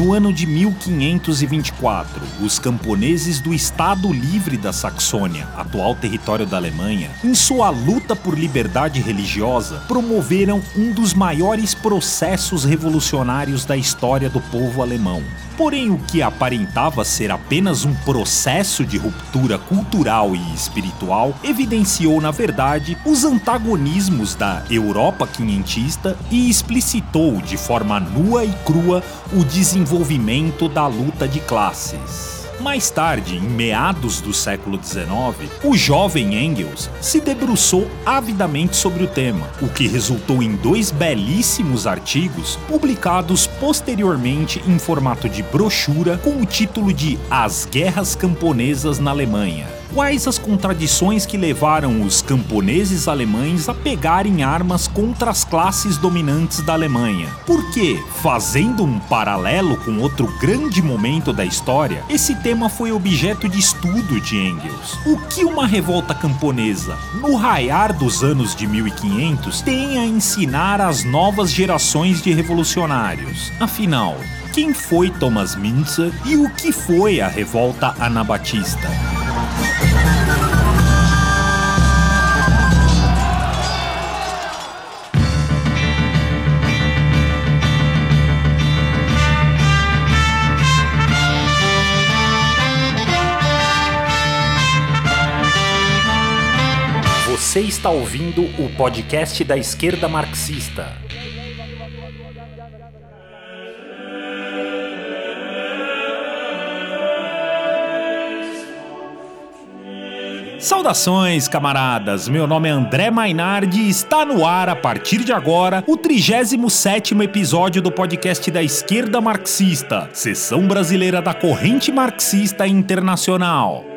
No ano de 1524, os camponeses do Estado Livre da Saxônia, atual território da Alemanha, em sua luta por liberdade religiosa, promoveram um dos maiores processos revolucionários da história do povo alemão. Porém, o que aparentava ser apenas um processo de ruptura cultural e espiritual evidenciou, na verdade, os antagonismos da Europa quinhentista e explicitou de forma nua e crua o desenvolvimento da luta de classes. Mais tarde, em meados do século XIX, o jovem Engels se debruçou avidamente sobre o tema, o que resultou em dois belíssimos artigos publicados posteriormente em formato de brochura com o título de As Guerras Camponesas na Alemanha quais as contradições que levaram os camponeses alemães a pegarem armas contra as classes dominantes da Alemanha. Porque, fazendo um paralelo com outro grande momento da história, esse tema foi objeto de estudo de Engels. O que uma revolta camponesa, no raiar dos anos de 1500, tem a ensinar às novas gerações de revolucionários? Afinal, quem foi Thomas Mintzer e o que foi a revolta anabatista? Você está ouvindo o podcast da esquerda marxista. Saudações, camaradas! Meu nome é André Mainardi e está no ar, a partir de agora, o 37º episódio do podcast da Esquerda Marxista, sessão brasileira da Corrente Marxista Internacional.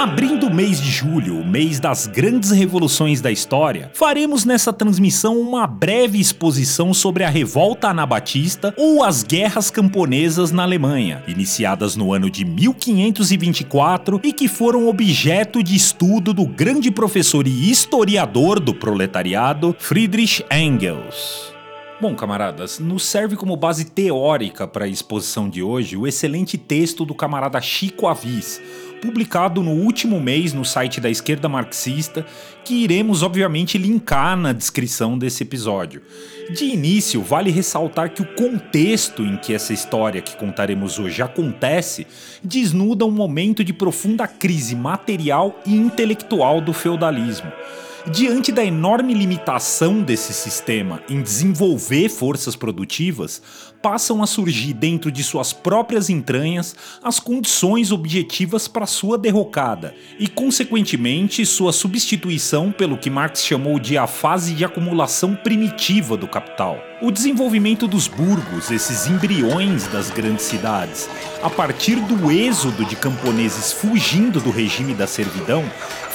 Abrindo o mês de julho, o mês das grandes revoluções da história, faremos nessa transmissão uma breve exposição sobre a revolta anabatista ou as guerras camponesas na Alemanha, iniciadas no ano de 1524 e que foram objeto de estudo do grande professor e historiador do proletariado Friedrich Engels. Bom, camaradas, nos serve como base teórica para a exposição de hoje o excelente texto do camarada Chico Avis, publicado no último mês no site da esquerda marxista, que iremos obviamente linkar na descrição desse episódio. De início, vale ressaltar que o contexto em que essa história que contaremos hoje acontece desnuda um momento de profunda crise material e intelectual do feudalismo. Diante da enorme limitação desse sistema em desenvolver forças produtivas, passam a surgir dentro de suas próprias entranhas as condições objetivas para sua derrocada e, consequentemente, sua substituição pelo que Marx chamou de a fase de acumulação primitiva do capital. O desenvolvimento dos burgos, esses embriões das grandes cidades, a partir do êxodo de camponeses fugindo do regime da servidão,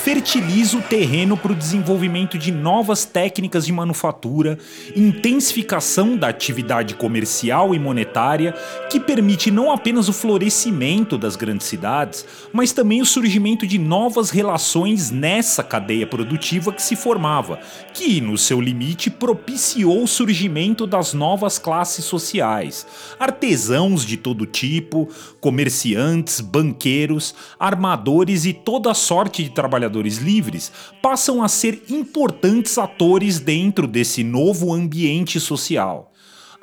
fertiliza o terreno para o desenvolvimento de novas técnicas de manufatura, intensificação da atividade comercial e monetária, que permite não apenas o florescimento das grandes cidades, mas também o surgimento de novas relações nessa cadeia produtiva que se formava, que, no seu limite, propiciou o surgimento das novas classes sociais, artesãos de todo tipo, comerciantes, banqueiros, armadores e toda sorte de trabalhadores trabalhadores livres passam a ser importantes atores dentro desse novo ambiente social.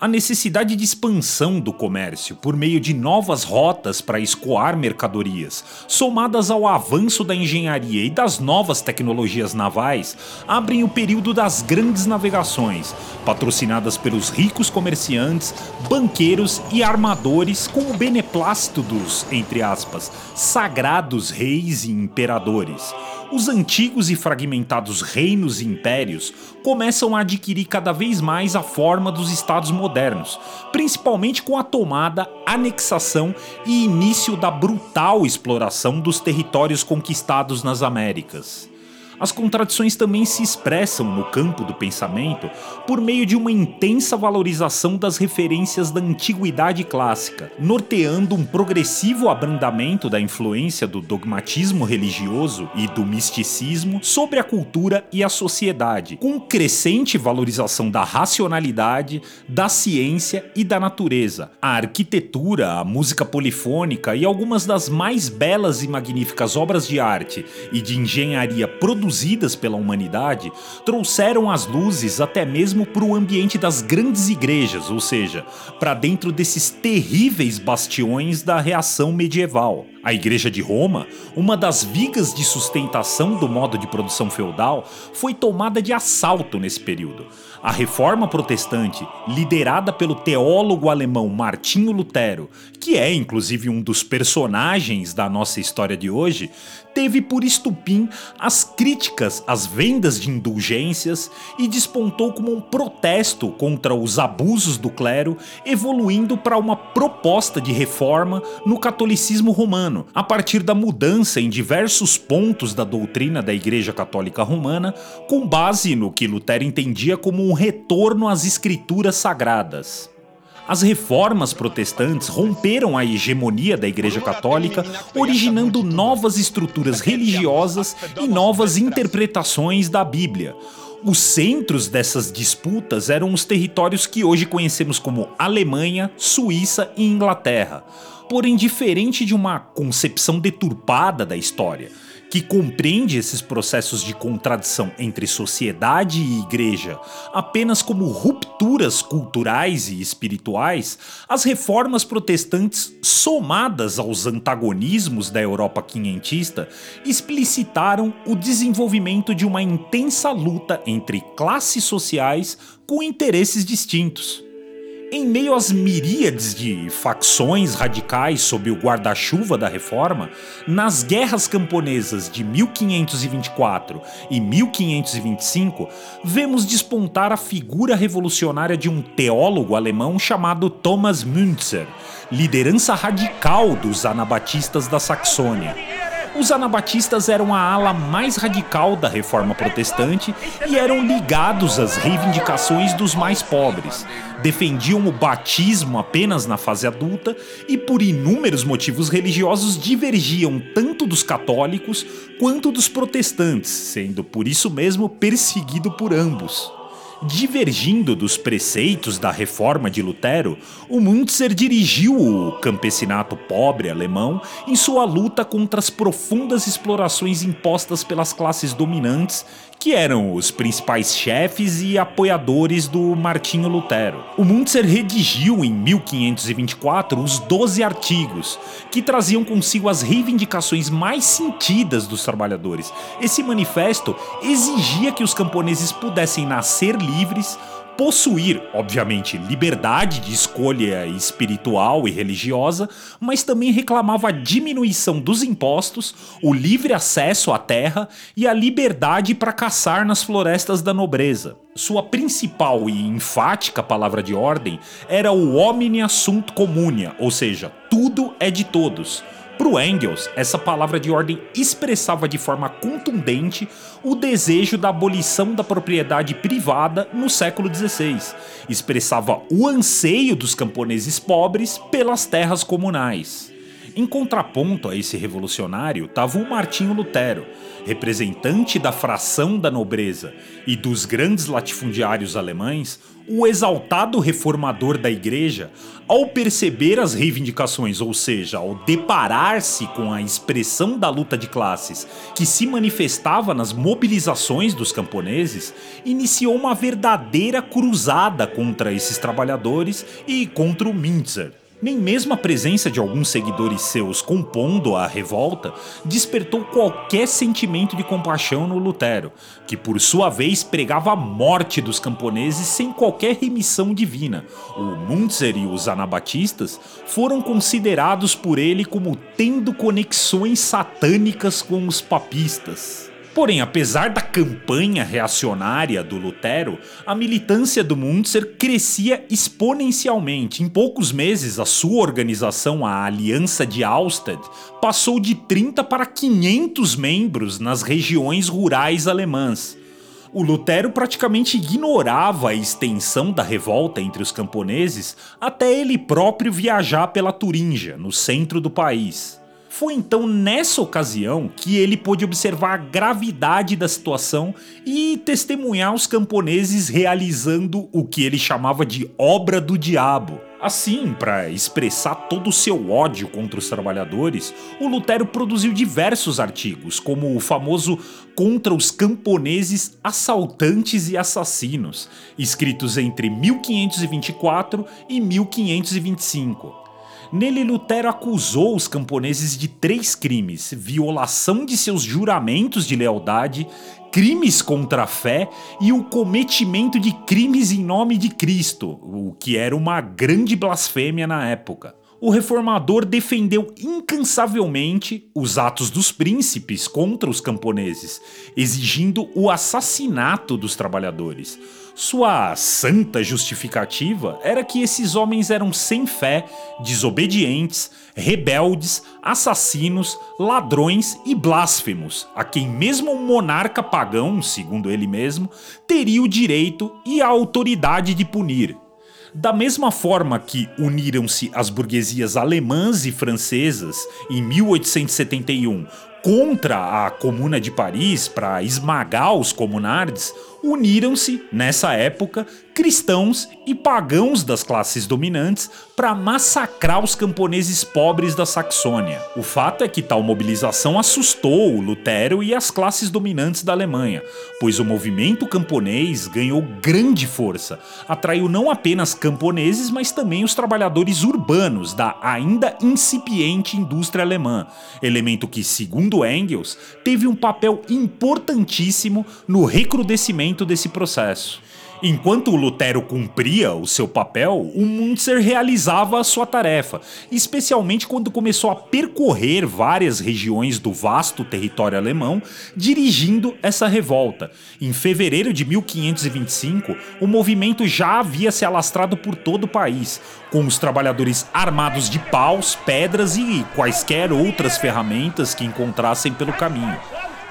A necessidade de expansão do comércio por meio de novas rotas para escoar mercadorias, somadas ao avanço da engenharia e das novas tecnologias navais, abrem o período das grandes navegações, patrocinadas pelos ricos comerciantes, banqueiros e armadores com o beneplácito dos, entre aspas, sagrados reis e imperadores os antigos e fragmentados reinos e impérios começam a adquirir cada vez mais a forma dos estados modernos, principalmente com a tomada, anexação e início da brutal exploração dos territórios conquistados nas Américas. As contradições também se expressam no campo do pensamento por meio de uma intensa valorização das referências da antiguidade clássica, norteando um progressivo abrandamento da influência do dogmatismo religioso e do misticismo sobre a cultura e a sociedade, com crescente valorização da racionalidade, da ciência e da natureza. A arquitetura, a música polifônica e algumas das mais belas e magníficas obras de arte e de engenharia produzidas pela humanidade trouxeram as luzes até mesmo para o ambiente das grandes igrejas, ou seja, para dentro desses terríveis bastiões da reação medieval. A Igreja de Roma, uma das vigas de sustentação do modo de produção feudal, foi tomada de assalto nesse período. A reforma protestante, liderada pelo teólogo alemão Martinho Lutero, que é inclusive um dos personagens da nossa história de hoje, teve por estupim as críticas às vendas de indulgências e despontou como um protesto contra os abusos do clero, evoluindo para uma proposta de reforma no catolicismo romano, a partir da mudança em diversos pontos da doutrina da Igreja Católica Romana, com base no que Lutero entendia como um retorno às escrituras sagradas. As reformas protestantes romperam a hegemonia da Igreja Católica, originando novas estruturas religiosas e novas interpretações da Bíblia. Os centros dessas disputas eram os territórios que hoje conhecemos como Alemanha, Suíça e Inglaterra. Porém, diferente de uma concepção deturpada da história, que compreende esses processos de contradição entre sociedade e igreja apenas como rupturas culturais e espirituais, as reformas protestantes, somadas aos antagonismos da Europa quinhentista, explicitaram o desenvolvimento de uma intensa luta entre classes sociais com interesses distintos. Em meio às miríades de facções radicais sob o guarda-chuva da reforma, nas guerras camponesas de 1524 e 1525, vemos despontar a figura revolucionária de um teólogo alemão chamado Thomas Münzer, liderança radical dos anabatistas da Saxônia. Os anabatistas eram a ala mais radical da reforma protestante e eram ligados às reivindicações dos mais pobres. Defendiam o batismo apenas na fase adulta e, por inúmeros motivos religiosos, divergiam tanto dos católicos quanto dos protestantes, sendo por isso mesmo perseguido por ambos. Divergindo dos preceitos da reforma de Lutero, o Münzer dirigiu o campesinato pobre alemão em sua luta contra as profundas explorações impostas pelas classes dominantes que eram os principais chefes e apoiadores do Martinho Lutero. O Münzer redigiu em 1524 os Doze Artigos, que traziam consigo as reivindicações mais sentidas dos trabalhadores. Esse manifesto exigia que os camponeses pudessem nascer livres, possuir, obviamente, liberdade de escolha espiritual e religiosa, mas também reclamava a diminuição dos impostos, o livre acesso à terra e a liberdade para caçar nas florestas da nobreza. Sua principal e enfática palavra de ordem era o homine assunt communia, ou seja, tudo é de todos. Para o Engels, essa palavra de ordem expressava de forma contundente o desejo da abolição da propriedade privada no século XVI. Expressava o anseio dos camponeses pobres pelas terras comunais. Em contraponto a esse revolucionário estava o Martinho Lutero, representante da fração da nobreza e dos grandes latifundiários alemães, o exaltado reformador da igreja, ao perceber as reivindicações, ou seja, ao deparar-se com a expressão da luta de classes que se manifestava nas mobilizações dos camponeses, iniciou uma verdadeira cruzada contra esses trabalhadores e contra o Mintzer. Nem mesmo a presença de alguns seguidores seus compondo a revolta despertou qualquer sentimento de compaixão no Lutero, que por sua vez pregava a morte dos camponeses sem qualquer remissão divina. O Munzer e os anabatistas foram considerados por ele como tendo conexões satânicas com os papistas. Porém, apesar da campanha reacionária do Lutero, a militância do Munzer crescia exponencialmente. Em poucos meses, a sua organização, a Aliança de Alsted, passou de 30 para 500 membros nas regiões rurais alemãs. O Lutero praticamente ignorava a extensão da revolta entre os camponeses até ele próprio viajar pela Turíngia, no centro do país. Foi então nessa ocasião que ele pôde observar a gravidade da situação e testemunhar os camponeses realizando o que ele chamava de obra do diabo. Assim, para expressar todo o seu ódio contra os trabalhadores, o Lutero produziu diversos artigos, como o famoso Contra os Camponeses Assaltantes e Assassinos, escritos entre 1524 e 1525. Nele, Lutero acusou os camponeses de três crimes: violação de seus juramentos de lealdade, crimes contra a fé e o cometimento de crimes em nome de Cristo, o que era uma grande blasfêmia na época o reformador defendeu incansavelmente os atos dos príncipes contra os camponeses, exigindo o assassinato dos trabalhadores. Sua santa justificativa era que esses homens eram sem fé, desobedientes, rebeldes, assassinos, ladrões e blasfemos, a quem mesmo um monarca pagão, segundo ele mesmo, teria o direito e a autoridade de punir. Da mesma forma que uniram-se as burguesias alemãs e francesas em 1871 contra a Comuna de Paris para esmagar os comunardes, uniram-se, nessa época, cristãos e pagãos das classes dominantes para massacrar os camponeses pobres da Saxônia. O fato é que tal mobilização assustou Lutero e as classes dominantes da Alemanha, pois o movimento camponês ganhou grande força, atraiu não apenas camponeses, mas também os trabalhadores urbanos da ainda incipiente indústria alemã, elemento que, segundo Engels, teve um papel importantíssimo no recrudescimento desse processo. Enquanto Lutero cumpria o seu papel, o Munzer realizava a sua tarefa, especialmente quando começou a percorrer várias regiões do vasto território alemão, dirigindo essa revolta. Em fevereiro de 1525, o movimento já havia se alastrado por todo o país, com os trabalhadores armados de paus, pedras e quaisquer outras ferramentas que encontrassem pelo caminho.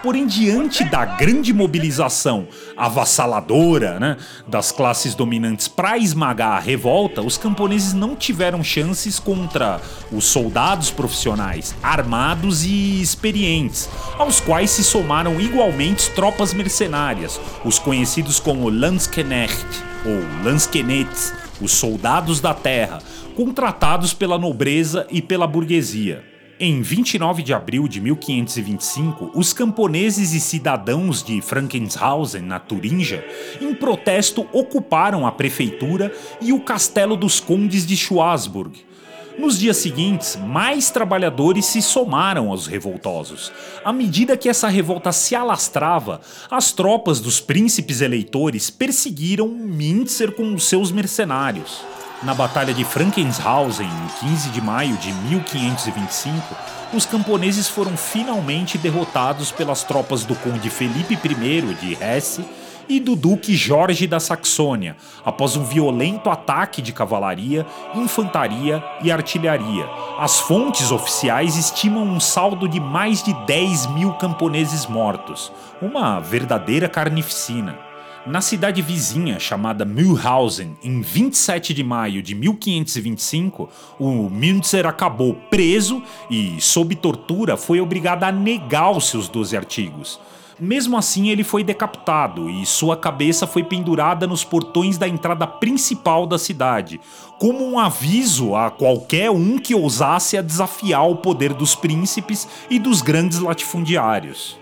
Porém, diante da grande mobilização avassaladora né, das classes dominantes para esmagar a revolta, os camponeses não tiveram chances contra os soldados profissionais, armados e experientes, aos quais se somaram igualmente tropas mercenárias, os conhecidos como Landsknecht ou Landsknechts, os soldados da terra, contratados pela nobreza e pela burguesia. Em 29 de abril de 1525, os camponeses e cidadãos de Frankenshausen, na Turíngia, em protesto ocuparam a prefeitura e o castelo dos condes de Schwarzburg. Nos dias seguintes, mais trabalhadores se somaram aos revoltosos. À medida que essa revolta se alastrava, as tropas dos príncipes eleitores perseguiram Mintzer com seus mercenários. Na Batalha de Frankenshausen, em 15 de maio de 1525, os camponeses foram finalmente derrotados pelas tropas do conde Felipe I de Hesse e do duque Jorge da Saxônia, após um violento ataque de cavalaria, infantaria e artilharia. As fontes oficiais estimam um saldo de mais de 10 mil camponeses mortos, uma verdadeira carnificina. Na cidade vizinha, chamada Mühlhausen, em 27 de maio de 1525, o Münzer acabou preso e, sob tortura, foi obrigado a negar os seus 12 artigos. Mesmo assim, ele foi decapitado e sua cabeça foi pendurada nos portões da entrada principal da cidade, como um aviso a qualquer um que ousasse a desafiar o poder dos príncipes e dos grandes latifundiários.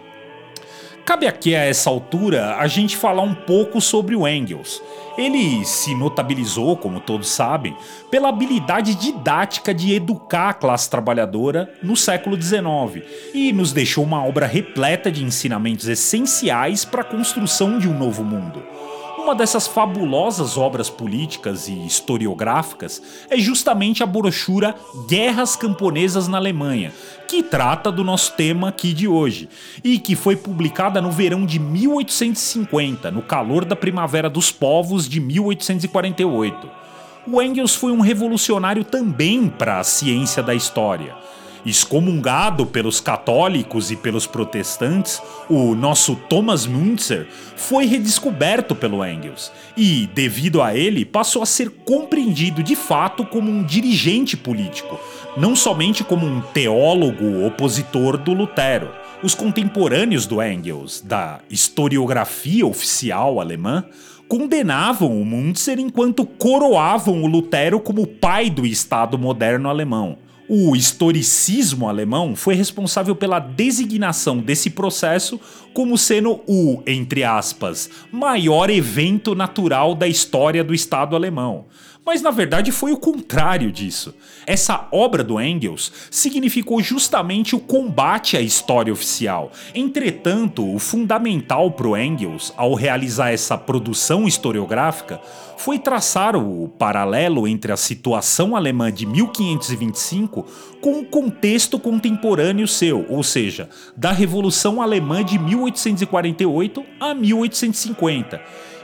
Cabe aqui a essa altura a gente falar um pouco sobre o Engels. Ele se notabilizou, como todos sabem, pela habilidade didática de educar a classe trabalhadora no século XIX e nos deixou uma obra repleta de ensinamentos essenciais para a construção de um novo mundo Uma dessas fabulosas obras políticas e historiográficas é justamente a brochura Guerras Camponesas na Alemanha, que trata do nosso tema aqui de hoje, e que foi publicada no verão de 1850, no calor da Primavera dos Povos de 1848. O Engels foi um revolucionário também para a ciência da história excomungado pelos católicos e pelos protestantes, o nosso Thomas Müntzer foi redescoberto pelo Engels e, devido a ele, passou a ser compreendido de fato como um dirigente político, não somente como um teólogo opositor do Lutero. Os contemporâneos do Engels, da historiografia oficial alemã, condenavam o Müntzer enquanto coroavam o Lutero como pai do Estado moderno alemão. O historicismo alemão foi responsável pela designação desse processo como sendo o, entre aspas, maior evento natural da história do Estado alemão. Mas na verdade foi o contrário disso. Essa obra do Engels significou justamente o combate à história oficial. Entretanto, o fundamental para Engels, ao realizar essa produção historiográfica, foi traçar o paralelo entre a situação alemã de 1525 com o contexto contemporâneo seu, ou seja, da Revolução Alemã de 1848 a 1850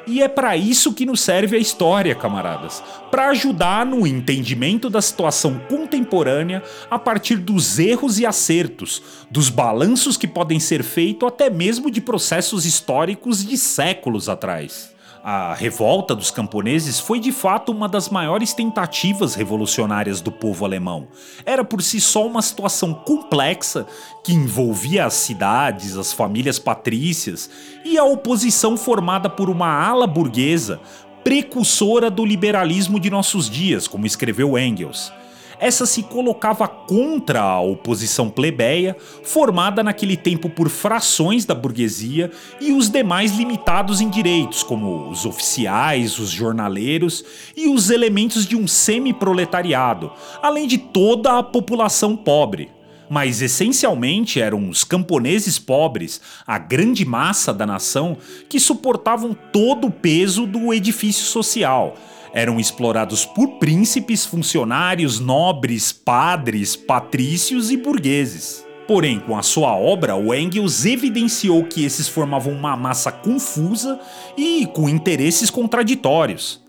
e é para isso que nos serve a história, camaradas, para ajudar no entendimento da situação contemporânea a partir dos erros e acertos, dos balanços que podem ser feitos até mesmo de processos históricos de séculos atrás. A revolta dos camponeses foi de fato uma das maiores tentativas revolucionárias do povo alemão. Era por si só uma situação complexa que envolvia as cidades, as famílias patrícias e a oposição formada por uma ala burguesa precursora do liberalismo de nossos dias, como escreveu Engels essa se colocava contra a oposição plebeia, formada naquele tempo por frações da burguesia e os demais limitados em direitos, como os oficiais, os jornaleiros e os elementos de um semi-proletariado, além de toda a população pobre. Mas essencialmente eram os camponeses pobres, a grande massa da nação, que suportavam todo o peso do edifício social eram explorados por príncipes, funcionários, nobres, padres, patrícios e burgueses. Porém, com a sua obra, o Engels evidenciou que esses formavam uma massa confusa e com interesses contraditórios.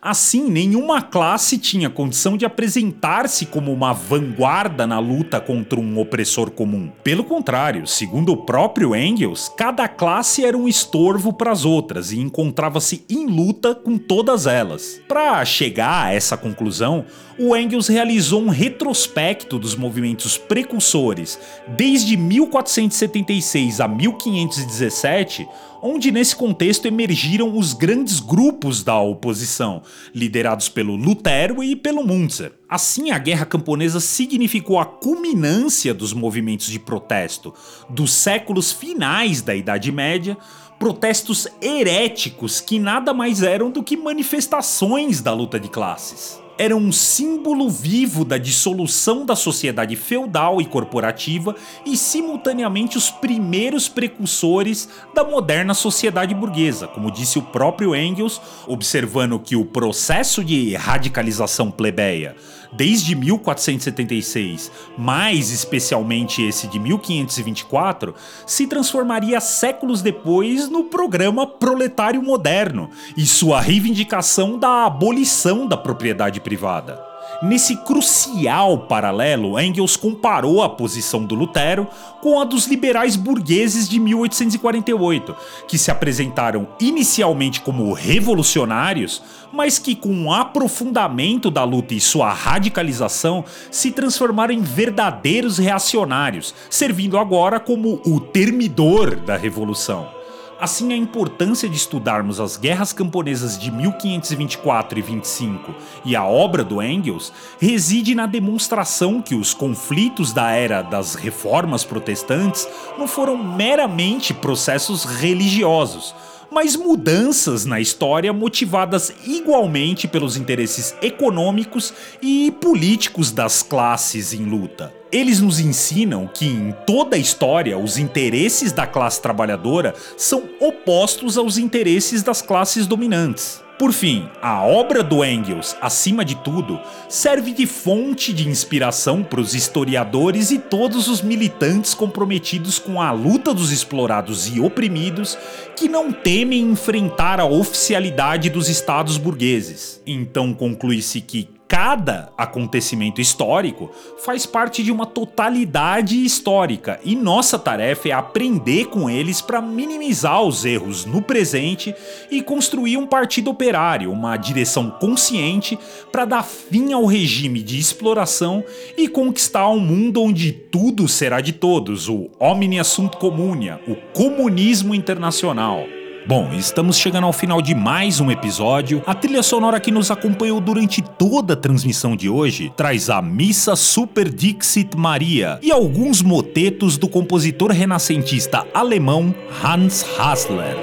Assim, nenhuma classe tinha condição de apresentar-se como uma vanguarda na luta contra um opressor comum. Pelo contrário, segundo o próprio Engels, cada classe era um estorvo para as outras e encontrava-se em luta com todas elas. Para chegar a essa conclusão, o Engels realizou um retrospecto dos movimentos precursores desde 1476 a 1517 onde nesse contexto emergiram os grandes grupos da oposição, liderados pelo Lutero e pelo Munzer. Assim, a Guerra Camponesa significou a culminância dos movimentos de protesto dos séculos finais da Idade Média, protestos heréticos que nada mais eram do que manifestações da luta de classes era um símbolo vivo da dissolução da sociedade feudal e corporativa e, simultaneamente, os primeiros precursores da moderna sociedade burguesa, como disse o próprio Engels, observando que o processo de radicalização plebeia desde 1476, mais especialmente esse de 1524, se transformaria séculos depois no programa Proletário Moderno e sua reivindicação da abolição da propriedade privada. Nesse crucial paralelo, Engels comparou a posição do Lutero com a dos liberais burgueses de 1848, que se apresentaram inicialmente como revolucionários, mas que, com o aprofundamento da luta e sua radicalização, se transformaram em verdadeiros reacionários, servindo agora como o termidor da revolução. Assim, a importância de estudarmos as guerras camponesas de 1524 e 25 e a obra do Engels reside na demonstração que os conflitos da era das reformas protestantes não foram meramente processos religiosos, mas mudanças na história motivadas igualmente pelos interesses econômicos e políticos das classes em luta. Eles nos ensinam que em toda a história os interesses da classe trabalhadora são opostos aos interesses das classes dominantes. Por fim, a obra do Engels, acima de tudo, serve de fonte de inspiração para os historiadores e todos os militantes comprometidos com a luta dos explorados e oprimidos que não temem enfrentar a oficialidade dos estados burgueses. Então conclui-se que cada acontecimento histórico faz parte de uma totalidade histórica e nossa tarefa é aprender com eles para minimizar os erros no presente e construir um partido operário, uma direção consciente para dar fim ao regime de exploração e conquistar um mundo onde tudo será de todos, o omni sunt comunia, o comunismo internacional. Bom, estamos chegando ao final de mais um episódio. A trilha sonora que nos acompanhou durante toda a transmissão de hoje traz a Missa Super Dixit Maria e alguns motetos do compositor renascentista alemão Hans Hassler.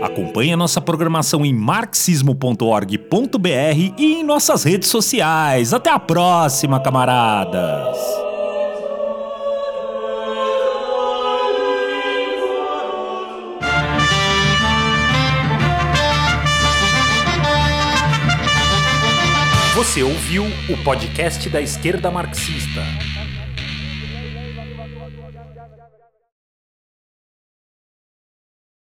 Acompanhe a nossa programação em marxismo.org.br e em nossas redes sociais. Até a próxima, camaradas! Você ouviu o podcast da esquerda marxista.